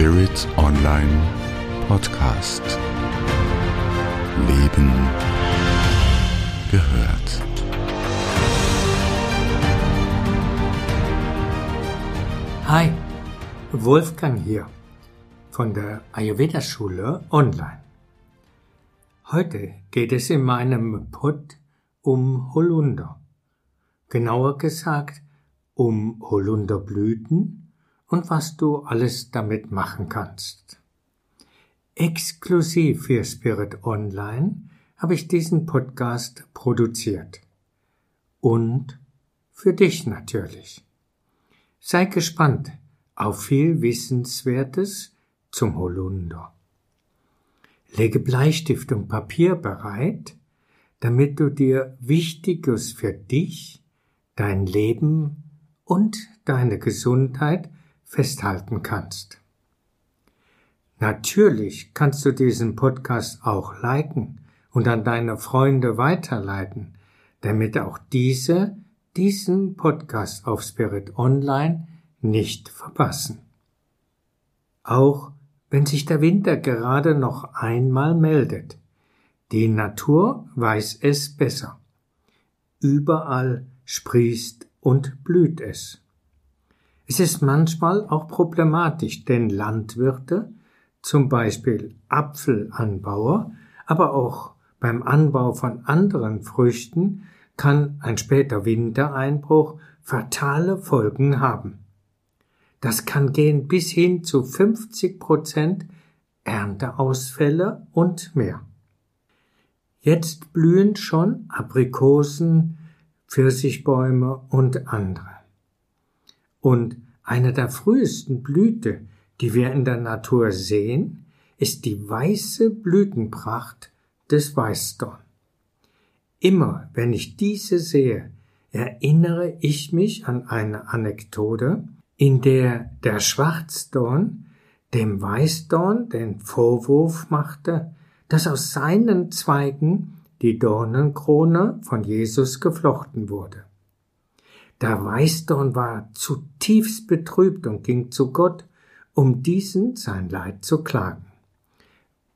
Spirit Online Podcast. Leben gehört. Hi, Wolfgang hier von der Ayurveda Schule online. Heute geht es in meinem Pod um Holunder. Genauer gesagt um Holunderblüten und was du alles damit machen kannst. Exklusiv für Spirit Online habe ich diesen Podcast produziert. Und für dich natürlich. Sei gespannt auf viel Wissenswertes zum Holunder. Lege Bleistift und Papier bereit, damit du dir Wichtiges für dich, dein Leben und deine Gesundheit festhalten kannst. Natürlich kannst du diesen Podcast auch liken und an deine Freunde weiterleiten, damit auch diese diesen Podcast auf Spirit Online nicht verpassen. Auch wenn sich der Winter gerade noch einmal meldet. Die Natur weiß es besser. Überall sprießt und blüht es. Es ist manchmal auch problematisch, denn Landwirte, zum Beispiel Apfelanbauer, aber auch beim Anbau von anderen Früchten kann ein später Wintereinbruch fatale Folgen haben. Das kann gehen bis hin zu 50 Prozent Ernteausfälle und mehr. Jetzt blühen schon Aprikosen, Pfirsichbäume und andere. Und eine der frühesten Blüte, die wir in der Natur sehen, ist die weiße Blütenpracht des Weißdorn. Immer wenn ich diese sehe, erinnere ich mich an eine Anekdote, in der der Schwarzdorn dem Weißdorn den Vorwurf machte, dass aus seinen Zweigen die Dornenkrone von Jesus geflochten wurde. Der Weißdorn war zutiefst betrübt und ging zu Gott, um diesen sein Leid zu klagen.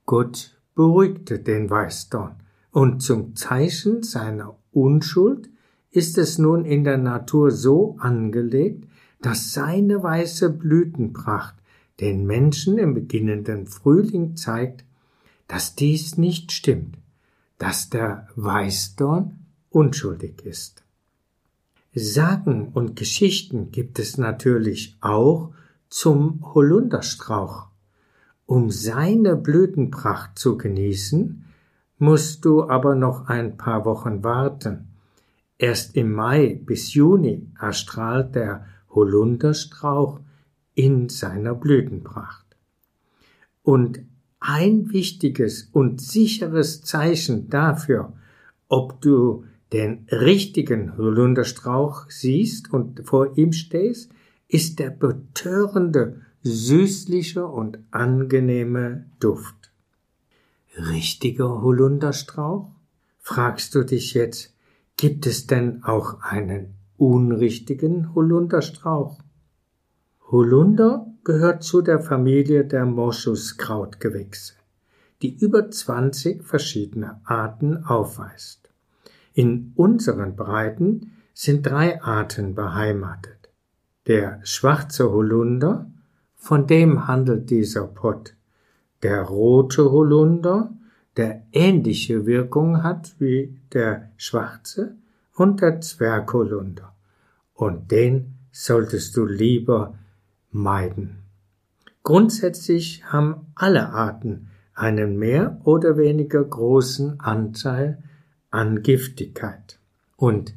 Gott beruhigte den Weißdorn, und zum Zeichen seiner Unschuld ist es nun in der Natur so angelegt, dass seine weiße Blütenpracht den Menschen im beginnenden Frühling zeigt, dass dies nicht stimmt, dass der Weißdorn unschuldig ist. Sagen und Geschichten gibt es natürlich auch zum Holunderstrauch. Um seine Blütenpracht zu genießen, musst du aber noch ein paar Wochen warten. Erst im Mai bis Juni erstrahlt der Holunderstrauch in seiner Blütenpracht. Und ein wichtiges und sicheres Zeichen dafür, ob du den richtigen Holunderstrauch siehst und vor ihm stehst, ist der betörende, süßliche und angenehme Duft. Richtiger Holunderstrauch? Fragst du dich jetzt, gibt es denn auch einen unrichtigen Holunderstrauch. Holunder gehört zu der Familie der Moschuskrautgewächse, die über 20 verschiedene Arten aufweist. In unseren Breiten sind drei Arten beheimatet. Der schwarze Holunder, von dem handelt dieser Pott. Der rote Holunder, der ähnliche Wirkung hat wie der schwarze, und der Zwergholunder. Und den solltest du lieber meiden. Grundsätzlich haben alle Arten einen mehr oder weniger großen Anteil an Giftigkeit. Und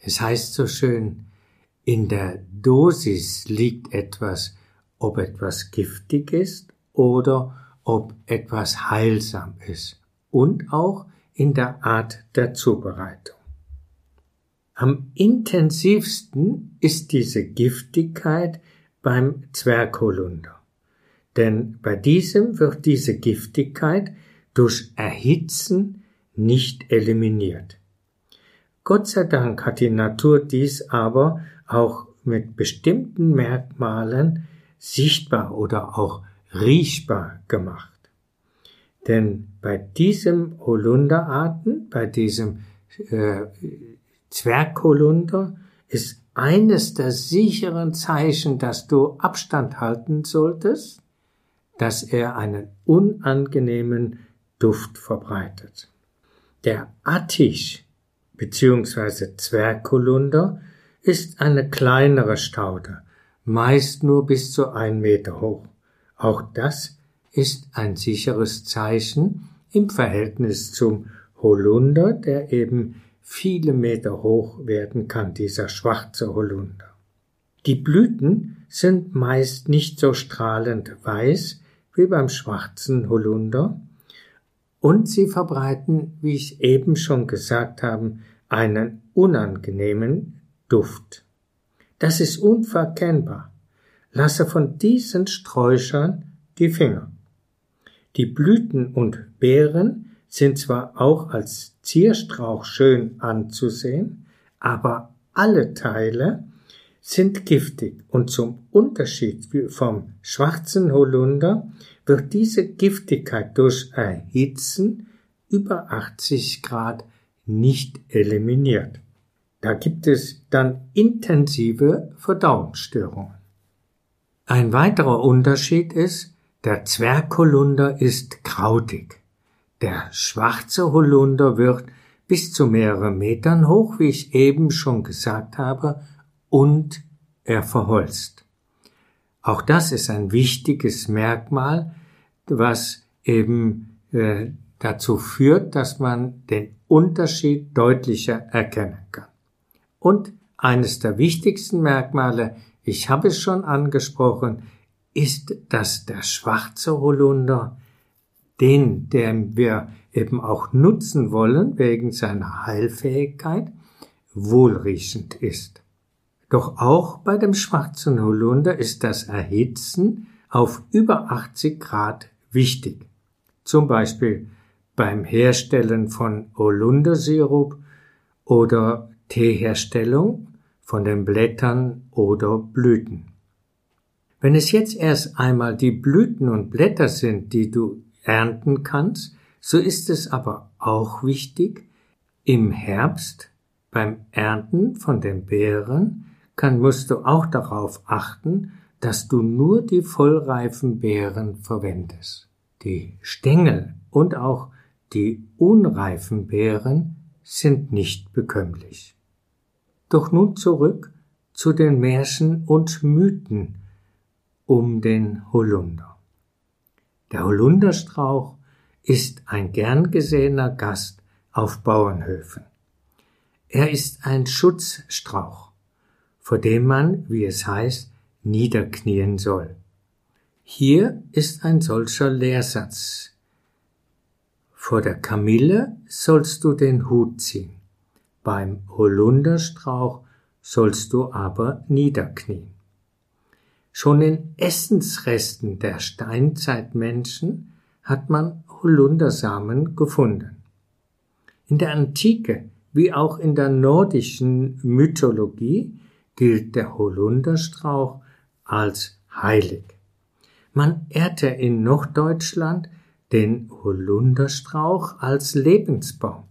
es heißt so schön, in der Dosis liegt etwas, ob etwas giftig ist oder ob etwas heilsam ist und auch in der Art der Zubereitung. Am intensivsten ist diese Giftigkeit beim Zwergholunder. Denn bei diesem wird diese Giftigkeit durch Erhitzen nicht eliminiert. Gott sei Dank hat die Natur dies aber auch mit bestimmten Merkmalen sichtbar oder auch riechbar gemacht. Denn bei diesem Holunderarten, bei diesem äh, Zwergholunder, ist eines der sicheren Zeichen, dass du Abstand halten solltest, dass er einen unangenehmen Duft verbreitet. Der Attich bzw. Zwergholunder ist eine kleinere Staude, meist nur bis zu ein Meter hoch. Auch das ist ein sicheres Zeichen im Verhältnis zum Holunder, der eben viele Meter hoch werden kann, dieser schwarze Holunder. Die Blüten sind meist nicht so strahlend weiß wie beim schwarzen Holunder und sie verbreiten, wie ich eben schon gesagt habe, einen unangenehmen Duft. Das ist unverkennbar. Lasse von diesen Sträuchern die Finger. Die Blüten und Beeren sind zwar auch als Zierstrauch schön anzusehen, aber alle Teile sind giftig und zum Unterschied vom schwarzen Holunder wird diese Giftigkeit durch Erhitzen über 80 Grad nicht eliminiert. Da gibt es dann intensive Verdauungsstörungen. Ein weiterer Unterschied ist, der Zwergholunder ist krautig. Der schwarze Holunder wird bis zu mehreren Metern hoch, wie ich eben schon gesagt habe, und er verholzt. Auch das ist ein wichtiges Merkmal, was eben äh, dazu führt, dass man den Unterschied deutlicher erkennen kann. Und eines der wichtigsten Merkmale, ich habe es schon angesprochen, ist, dass der schwarze Holunder, den, den wir eben auch nutzen wollen wegen seiner Heilfähigkeit, wohlriechend ist. Doch auch bei dem schwarzen Holunder ist das Erhitzen auf über 80 Grad wichtig. Zum Beispiel beim Herstellen von Holundersirup oder Teeherstellung von den Blättern oder Blüten. Wenn es jetzt erst einmal die Blüten und Blätter sind, die du ernten kannst, so ist es aber auch wichtig, im Herbst beim Ernten von den Beeren kann, musst du auch darauf achten, dass du nur die vollreifen Beeren verwendest. Die Stängel und auch die unreifen Beeren sind nicht bekömmlich. Doch nun zurück zu den Märchen und Mythen um den Holunder. Der Holunderstrauch ist ein gern gesehener Gast auf Bauernhöfen. Er ist ein Schutzstrauch, vor dem man, wie es heißt, niederknien soll. Hier ist ein solcher Lehrsatz. Vor der Kamille sollst du den Hut ziehen, beim Holunderstrauch sollst du aber niederknien. Schon in Essensresten der Steinzeitmenschen hat man Holundersamen gefunden. In der Antike wie auch in der nordischen Mythologie gilt der Holunderstrauch als heilig. Man ehrte in Norddeutschland den Holunderstrauch als Lebensbaum.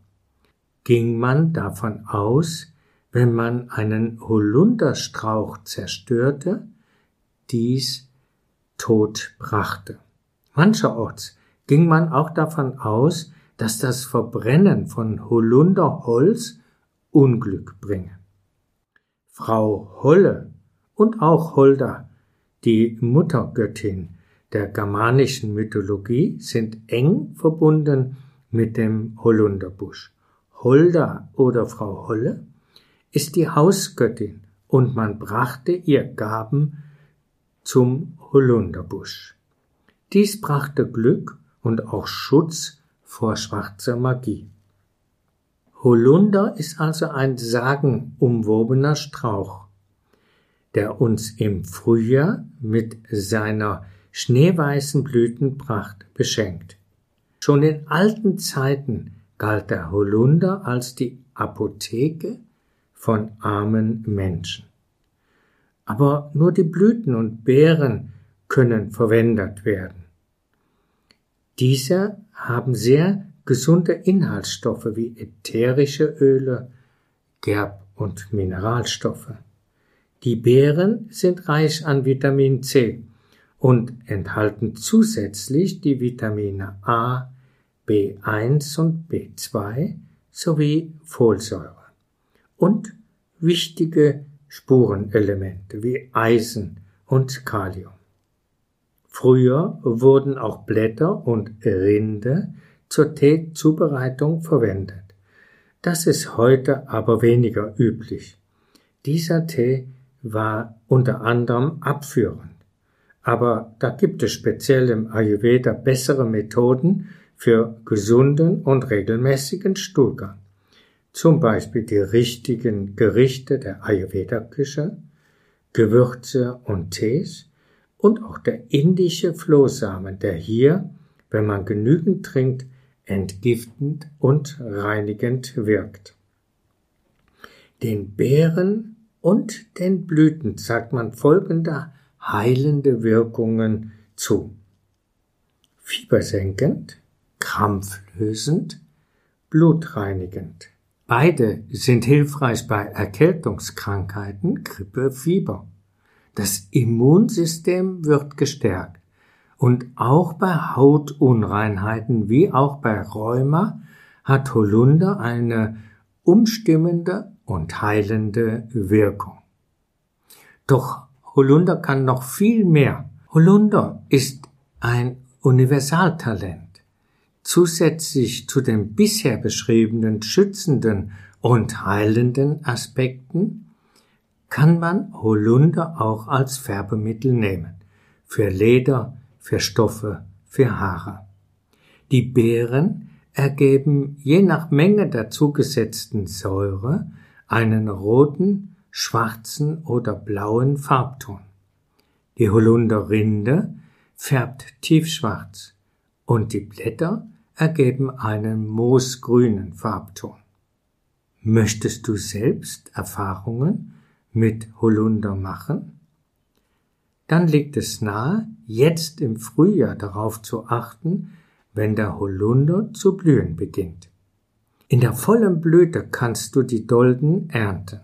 Ging man davon aus, wenn man einen Holunderstrauch zerstörte, dies Tod brachte. Mancherorts ging man auch davon aus, dass das Verbrennen von Holunderholz Unglück bringe. Frau Holle und auch Holda, die Muttergöttin der germanischen Mythologie, sind eng verbunden mit dem Holunderbusch. Holda oder Frau Holle ist die Hausgöttin und man brachte ihr Gaben zum Holunderbusch. Dies brachte Glück und auch Schutz vor schwarzer Magie. Holunder ist also ein sagenumwobener Strauch, der uns im Frühjahr mit seiner schneeweißen Blütenpracht beschenkt. Schon in alten Zeiten galt der Holunder als die Apotheke von armen Menschen. Aber nur die Blüten und Beeren können verwendet werden. Diese haben sehr gesunde Inhaltsstoffe wie ätherische Öle, Gerb- und Mineralstoffe. Die Beeren sind reich an Vitamin C und enthalten zusätzlich die Vitamine A, B1 und B2 sowie Folsäure und wichtige Spurenelemente wie Eisen und Kalium. Früher wurden auch Blätter und Rinde zur Teezubereitung verwendet. Das ist heute aber weniger üblich. Dieser Tee war unter anderem abführend. Aber da gibt es speziell im Ayurveda bessere Methoden für gesunden und regelmäßigen Stuhlgang. Zum Beispiel die richtigen Gerichte der Ayurveda-Küche, Gewürze und Tees und auch der indische Flohsamen, der hier, wenn man genügend trinkt, entgiftend und reinigend wirkt. Den Beeren und den Blüten sagt man folgende heilende Wirkungen zu. Fiebersenkend, krampflösend, blutreinigend. Beide sind hilfreich bei Erkältungskrankheiten, Grippe, Fieber. Das Immunsystem wird gestärkt. Und auch bei Hautunreinheiten wie auch bei Rheuma hat Holunder eine umstimmende und heilende Wirkung. Doch Holunder kann noch viel mehr. Holunder ist ein Universaltalent. Zusätzlich zu den bisher beschriebenen schützenden und heilenden Aspekten kann man Holunder auch als Färbemittel nehmen. Für Leder, für Stoffe, für Haare. Die Beeren ergeben je nach Menge der zugesetzten Säure einen roten, schwarzen oder blauen Farbton. Die Holunderrinde färbt tiefschwarz und die Blätter ergeben einen moosgrünen Farbton. Möchtest du selbst Erfahrungen mit Holunder machen? dann liegt es nahe, jetzt im Frühjahr darauf zu achten, wenn der Holunder zu blühen beginnt. In der vollen Blüte kannst du die Dolden ernten.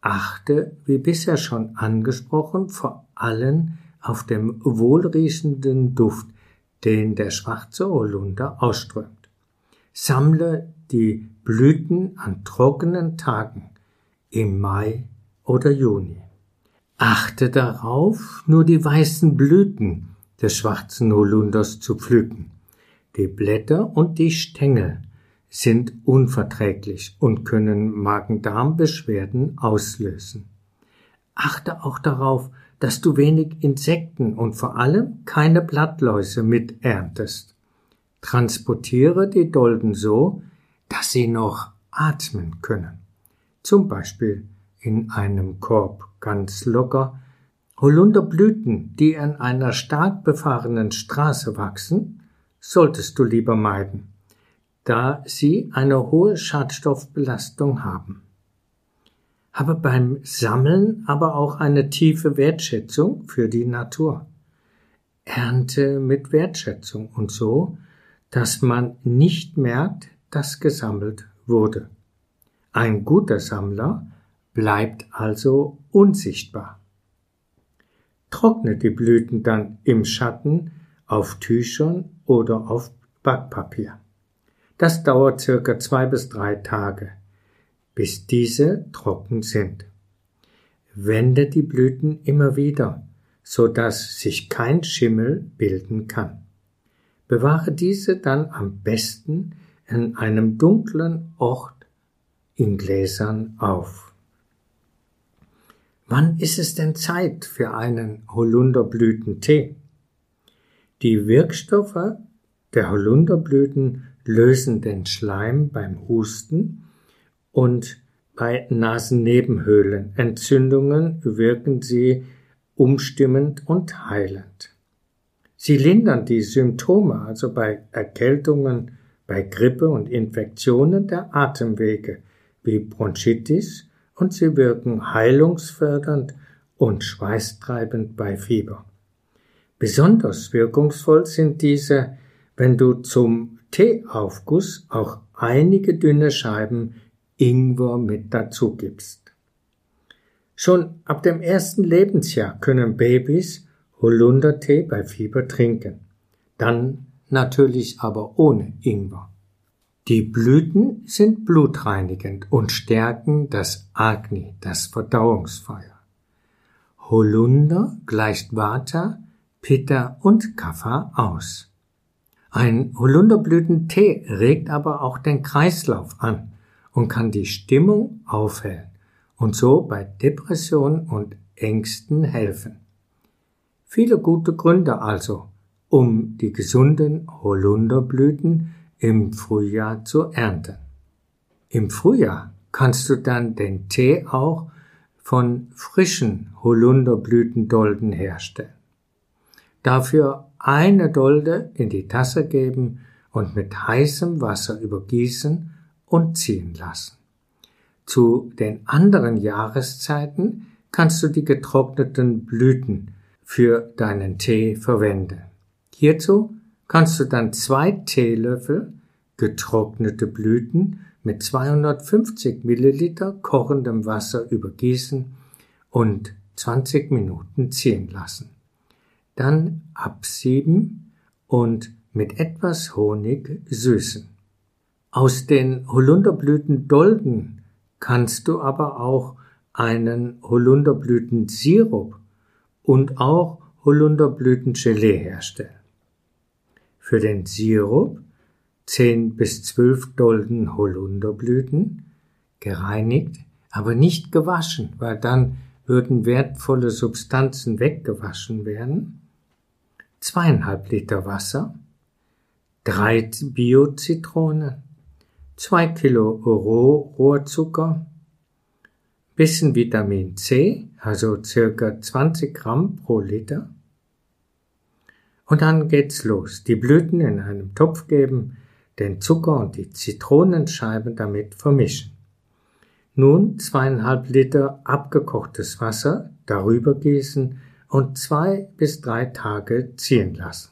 Achte, wie bisher schon angesprochen, vor allem auf dem wohlriechenden Duft, den der schwarze Holunder ausströmt. Sammle die Blüten an trockenen Tagen im Mai oder Juni. Achte darauf, nur die weißen Blüten des schwarzen Holunders zu pflücken. Die Blätter und die Stängel sind unverträglich und können Magen-Darm-Beschwerden auslösen. Achte auch darauf, dass du wenig Insekten und vor allem keine Blattläuse mit erntest. Transportiere die Dolden so, dass sie noch atmen können. Zum Beispiel in einem Korb ganz locker, Holunderblüten, die an einer stark befahrenen Straße wachsen, solltest du lieber meiden, da sie eine hohe Schadstoffbelastung haben. Habe beim Sammeln aber auch eine tiefe Wertschätzung für die Natur. Ernte mit Wertschätzung und so, dass man nicht merkt, dass gesammelt wurde. Ein guter Sammler bleibt also unsichtbar. Trockne die Blüten dann im Schatten auf Tüchern oder auf Backpapier. Das dauert circa zwei bis drei Tage, bis diese trocken sind. Wende die Blüten immer wieder, so dass sich kein Schimmel bilden kann. Bewahre diese dann am besten in einem dunklen Ort in Gläsern auf. Wann ist es denn Zeit für einen Holunderblütentee? Die Wirkstoffe der Holunderblüten lösen den Schleim beim Husten und bei Nasennebenhöhlenentzündungen wirken sie umstimmend und heilend. Sie lindern die Symptome, also bei Erkältungen, bei Grippe und Infektionen der Atemwege wie Bronchitis und sie wirken heilungsfördernd und schweißtreibend bei Fieber. Besonders wirkungsvoll sind diese, wenn du zum Teeaufguss auch einige dünne Scheiben Ingwer mit dazu gibst. Schon ab dem ersten Lebensjahr können Babys Holundertee bei Fieber trinken. Dann natürlich aber ohne Ingwer. Die Blüten sind blutreinigend und stärken das Agni, das Verdauungsfeuer. Holunder gleicht Vata, Pitta und Kapha aus. Ein Holunderblütentee regt aber auch den Kreislauf an und kann die Stimmung aufhellen und so bei Depressionen und Ängsten helfen. Viele gute Gründe also, um die gesunden Holunderblüten im Frühjahr zu ernten. Im Frühjahr kannst du dann den Tee auch von frischen Holunderblütendolden herstellen. Dafür eine Dolde in die Tasse geben und mit heißem Wasser übergießen und ziehen lassen. Zu den anderen Jahreszeiten kannst du die getrockneten Blüten für deinen Tee verwenden. Hierzu kannst du dann zwei Teelöffel getrocknete Blüten mit 250 Milliliter kochendem Wasser übergießen und 20 Minuten ziehen lassen. Dann absieben und mit etwas Honig süßen. Aus den Holunderblütendolden kannst du aber auch einen Holunderblütensirup und auch Holunderblütengelee herstellen. Für den Sirup 10 bis 12 Dolden Holunderblüten, gereinigt, aber nicht gewaschen, weil dann würden wertvolle Substanzen weggewaschen werden. Zweieinhalb Liter Wasser, drei Bio-Zitronen, 2 Kilo Rohrzucker, bisschen Vitamin C, also circa 20 Gramm pro Liter. Und dann geht's los. Die Blüten in einem Topf geben, den Zucker und die Zitronenscheiben damit vermischen. Nun zweieinhalb Liter abgekochtes Wasser darüber gießen und zwei bis drei Tage ziehen lassen.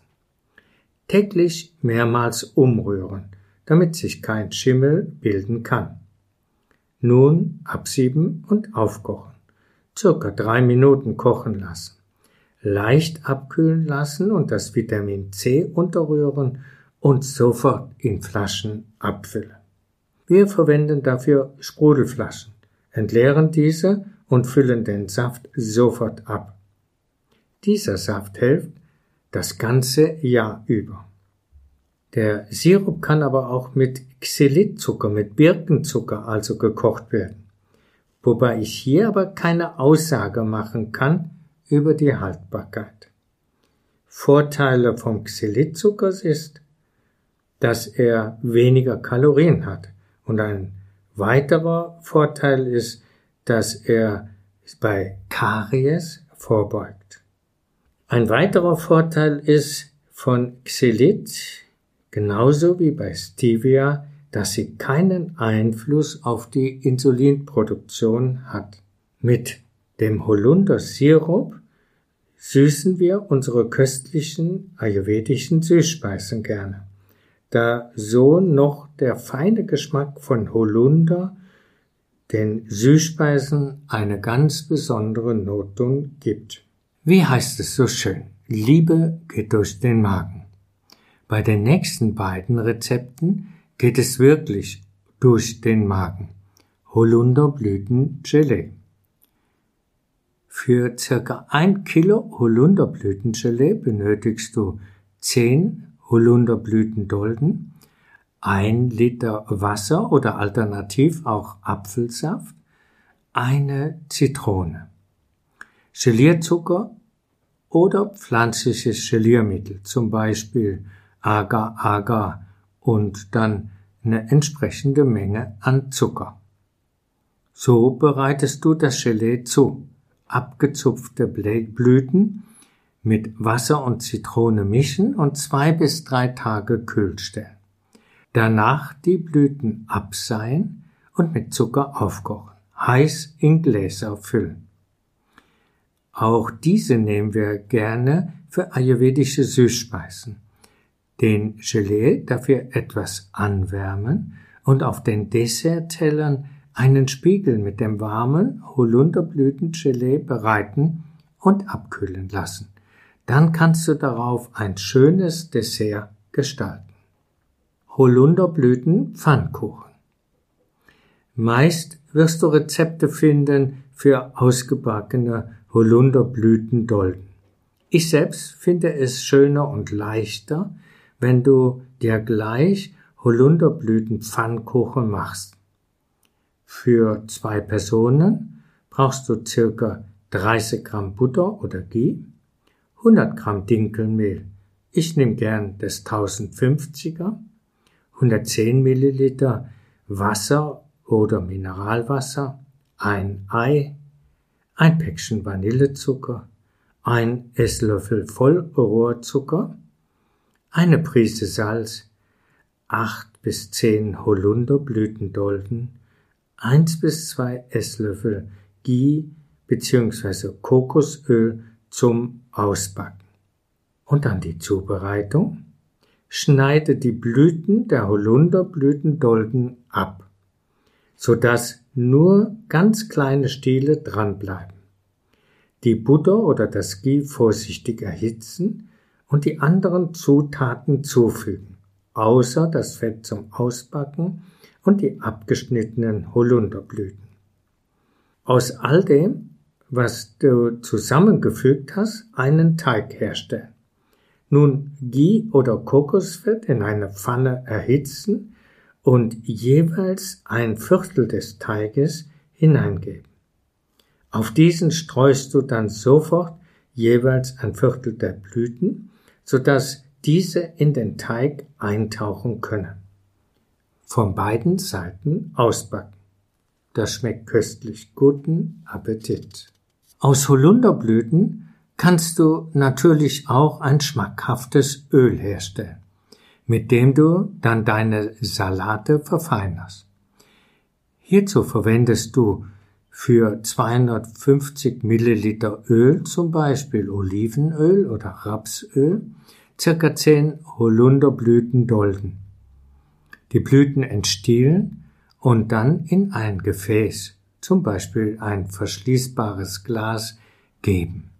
Täglich mehrmals umrühren, damit sich kein Schimmel bilden kann. Nun absieben und aufkochen. Circa drei Minuten kochen lassen. Leicht abkühlen lassen und das Vitamin C unterrühren und sofort in Flaschen abfüllen. Wir verwenden dafür Sprudelflaschen, entleeren diese und füllen den Saft sofort ab. Dieser Saft hilft das ganze Jahr über. Der Sirup kann aber auch mit Xylitzucker, mit Birkenzucker also gekocht werden, wobei ich hier aber keine Aussage machen kann über die Haltbarkeit. Vorteile vom Xylitzucker ist, dass er weniger Kalorien hat und ein weiterer Vorteil ist, dass er bei Karies vorbeugt. Ein weiterer Vorteil ist von Xylit genauso wie bei Stevia, dass sie keinen Einfluss auf die Insulinproduktion hat. Mit dem Holundersirup süßen wir unsere köstlichen ayurvedischen Süßspeisen gerne, da so noch der feine Geschmack von Holunder den Süßspeisen eine ganz besondere Notung gibt. Wie heißt es so schön? Liebe geht durch den Magen. Bei den nächsten beiden Rezepten geht es wirklich durch den Magen. Holunderblütengelee. Für circa ein Kilo Holunderblütengelee benötigst du 10 Holunderblütendolden, ein Liter Wasser oder alternativ auch Apfelsaft, eine Zitrone, Gelierzucker oder pflanzliches Geliermittel, zum Beispiel Agar-Agar und dann eine entsprechende Menge an Zucker. So bereitest du das Gelee zu. Abgezupfte Blüten mit Wasser und Zitrone mischen und zwei bis drei Tage kühl stellen. Danach die Blüten abseihen und mit Zucker aufkochen. Heiß in Gläser füllen. Auch diese nehmen wir gerne für ayurvedische Süßspeisen. Den Gelee dafür etwas anwärmen und auf den Desserttellern einen Spiegel mit dem warmen Holunderblütengelee bereiten und abkühlen lassen. Dann kannst du darauf ein schönes Dessert gestalten. Holunderblüten Pfannkuchen. Meist wirst du Rezepte finden für ausgebackene Holunderblütendolden. Ich selbst finde es schöner und leichter, wenn du dir gleich Holunderblütenpfannkuchen machst. Für zwei Personen brauchst du circa 30 Gramm Butter oder Ghee, 100 Gramm Dinkelmehl. Ich nehme gern das 1050er, 110 Milliliter Wasser oder Mineralwasser, ein Ei, ein Päckchen Vanillezucker, ein Esslöffel Vollrohrzucker, eine Prise Salz, acht bis zehn Holunderblütendolden, eins bis zwei Esslöffel Ghee bzw. Kokosöl zum Ausbacken. Und dann die Zubereitung. Schneide die Blüten der Holunderblütendolden ab, sodass nur ganz kleine Stiele dranbleiben. Die Butter oder das Ghee vorsichtig erhitzen und die anderen Zutaten zufügen, außer das Fett zum Ausbacken und die abgeschnittenen Holunderblüten. Aus all dem, was du zusammengefügt hast, einen Teig herstellen. Nun Ghee oder Kokosfett in eine Pfanne erhitzen und jeweils ein Viertel des Teiges hineingeben. Auf diesen streust du dann sofort jeweils ein Viertel der Blüten, sodass diese in den Teig eintauchen können. Von beiden Seiten ausbacken. Das schmeckt köstlich. Guten Appetit. Aus Holunderblüten kannst du natürlich auch ein schmackhaftes Öl herstellen, mit dem du dann deine Salate verfeinerst. Hierzu verwendest du für 250 Milliliter Öl, zum Beispiel Olivenöl oder Rapsöl, circa 10 Holunderblütendolden. Die Blüten entstielen und dann in ein Gefäß, zum Beispiel ein verschließbares Glas, geben.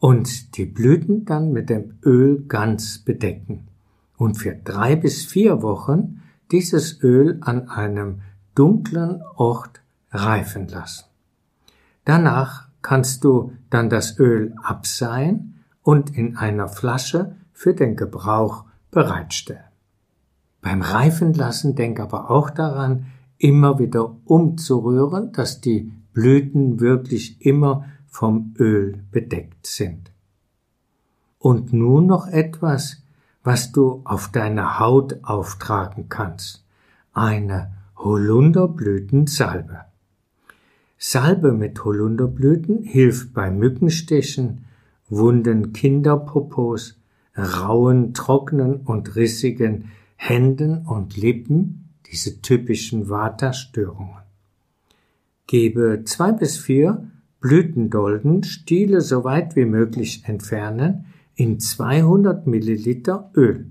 Und die Blüten dann mit dem Öl ganz bedecken und für drei bis vier Wochen dieses Öl an einem dunklen Ort reifen lassen. Danach kannst du dann das Öl abseihen und in einer Flasche für den Gebrauch bereitstellen. Beim Reifenlassen denk aber auch daran, immer wieder umzurühren, dass die Blüten wirklich immer vom Öl bedeckt sind. Und nun noch etwas, was du auf deine Haut auftragen kannst. Eine Holunderblütensalbe. Salbe mit Holunderblüten hilft bei Mückenstichen, wunden Kinderpopos, rauen, trockenen und rissigen Händen und Lippen, diese typischen Vata-Störungen. Gebe zwei bis vier Blütendolden, Stiele so weit wie möglich entfernen, in 200 Milliliter Öl,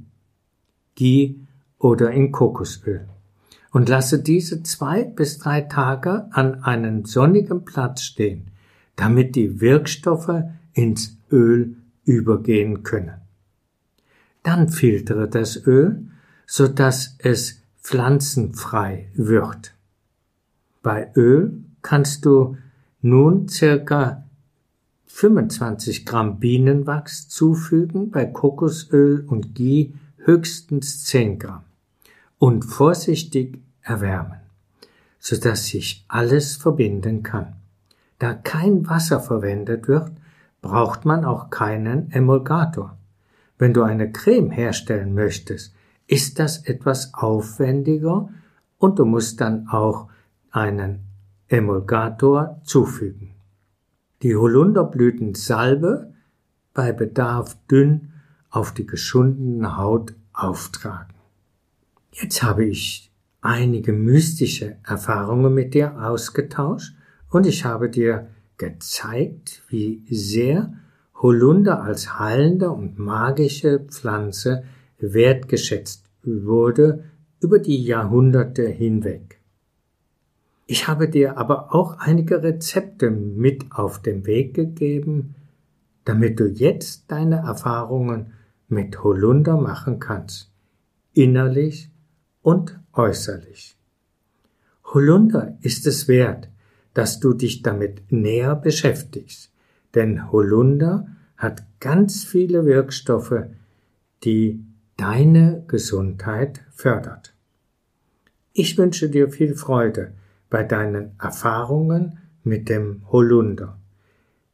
Ghee oder in Kokosöl und lasse diese zwei bis drei Tage an einem sonnigen Platz stehen, damit die Wirkstoffe ins Öl übergehen können. Dann filtere das Öl, so dass es pflanzenfrei wird. Bei Öl kannst du nun circa 25 Gramm Bienenwachs zufügen, bei Kokosöl und Ghee höchstens 10 Gramm und vorsichtig erwärmen, so dass sich alles verbinden kann. Da kein Wasser verwendet wird, braucht man auch keinen Emulgator. Wenn du eine Creme herstellen möchtest, ist das etwas aufwendiger und du musst dann auch einen Emulgator zufügen. Die Holunderblütensalbe bei Bedarf dünn auf die geschundene Haut auftragen. Jetzt habe ich einige mystische Erfahrungen mit dir ausgetauscht und ich habe dir gezeigt, wie sehr Holunder als heilende und magische Pflanze wertgeschätzt wurde über die Jahrhunderte hinweg. Ich habe dir aber auch einige Rezepte mit auf den Weg gegeben, damit du jetzt deine Erfahrungen mit Holunder machen kannst, innerlich und äußerlich. Holunder ist es wert, dass du dich damit näher beschäftigst, denn Holunder hat ganz viele Wirkstoffe, die deine Gesundheit fördert. Ich wünsche dir viel Freude bei deinen Erfahrungen mit dem Holunder.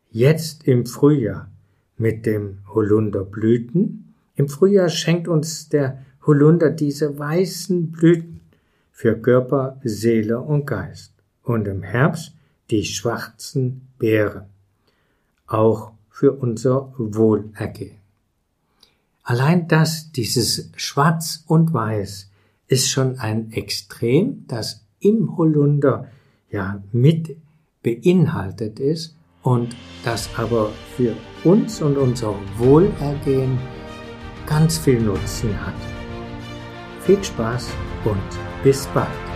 Jetzt im Frühjahr mit dem Holunderblüten. Im Frühjahr schenkt uns der Holunder diese weißen Blüten für Körper, Seele und Geist. Und im Herbst die schwarzen Beeren. Auch für unser Wohlergehen. Allein das, dieses Schwarz und Weiß, ist schon ein Extrem, das im Holunder ja mit beinhaltet ist und das aber für uns und unser Wohlergehen ganz viel Nutzen hat. Viel Spaß und bis bald.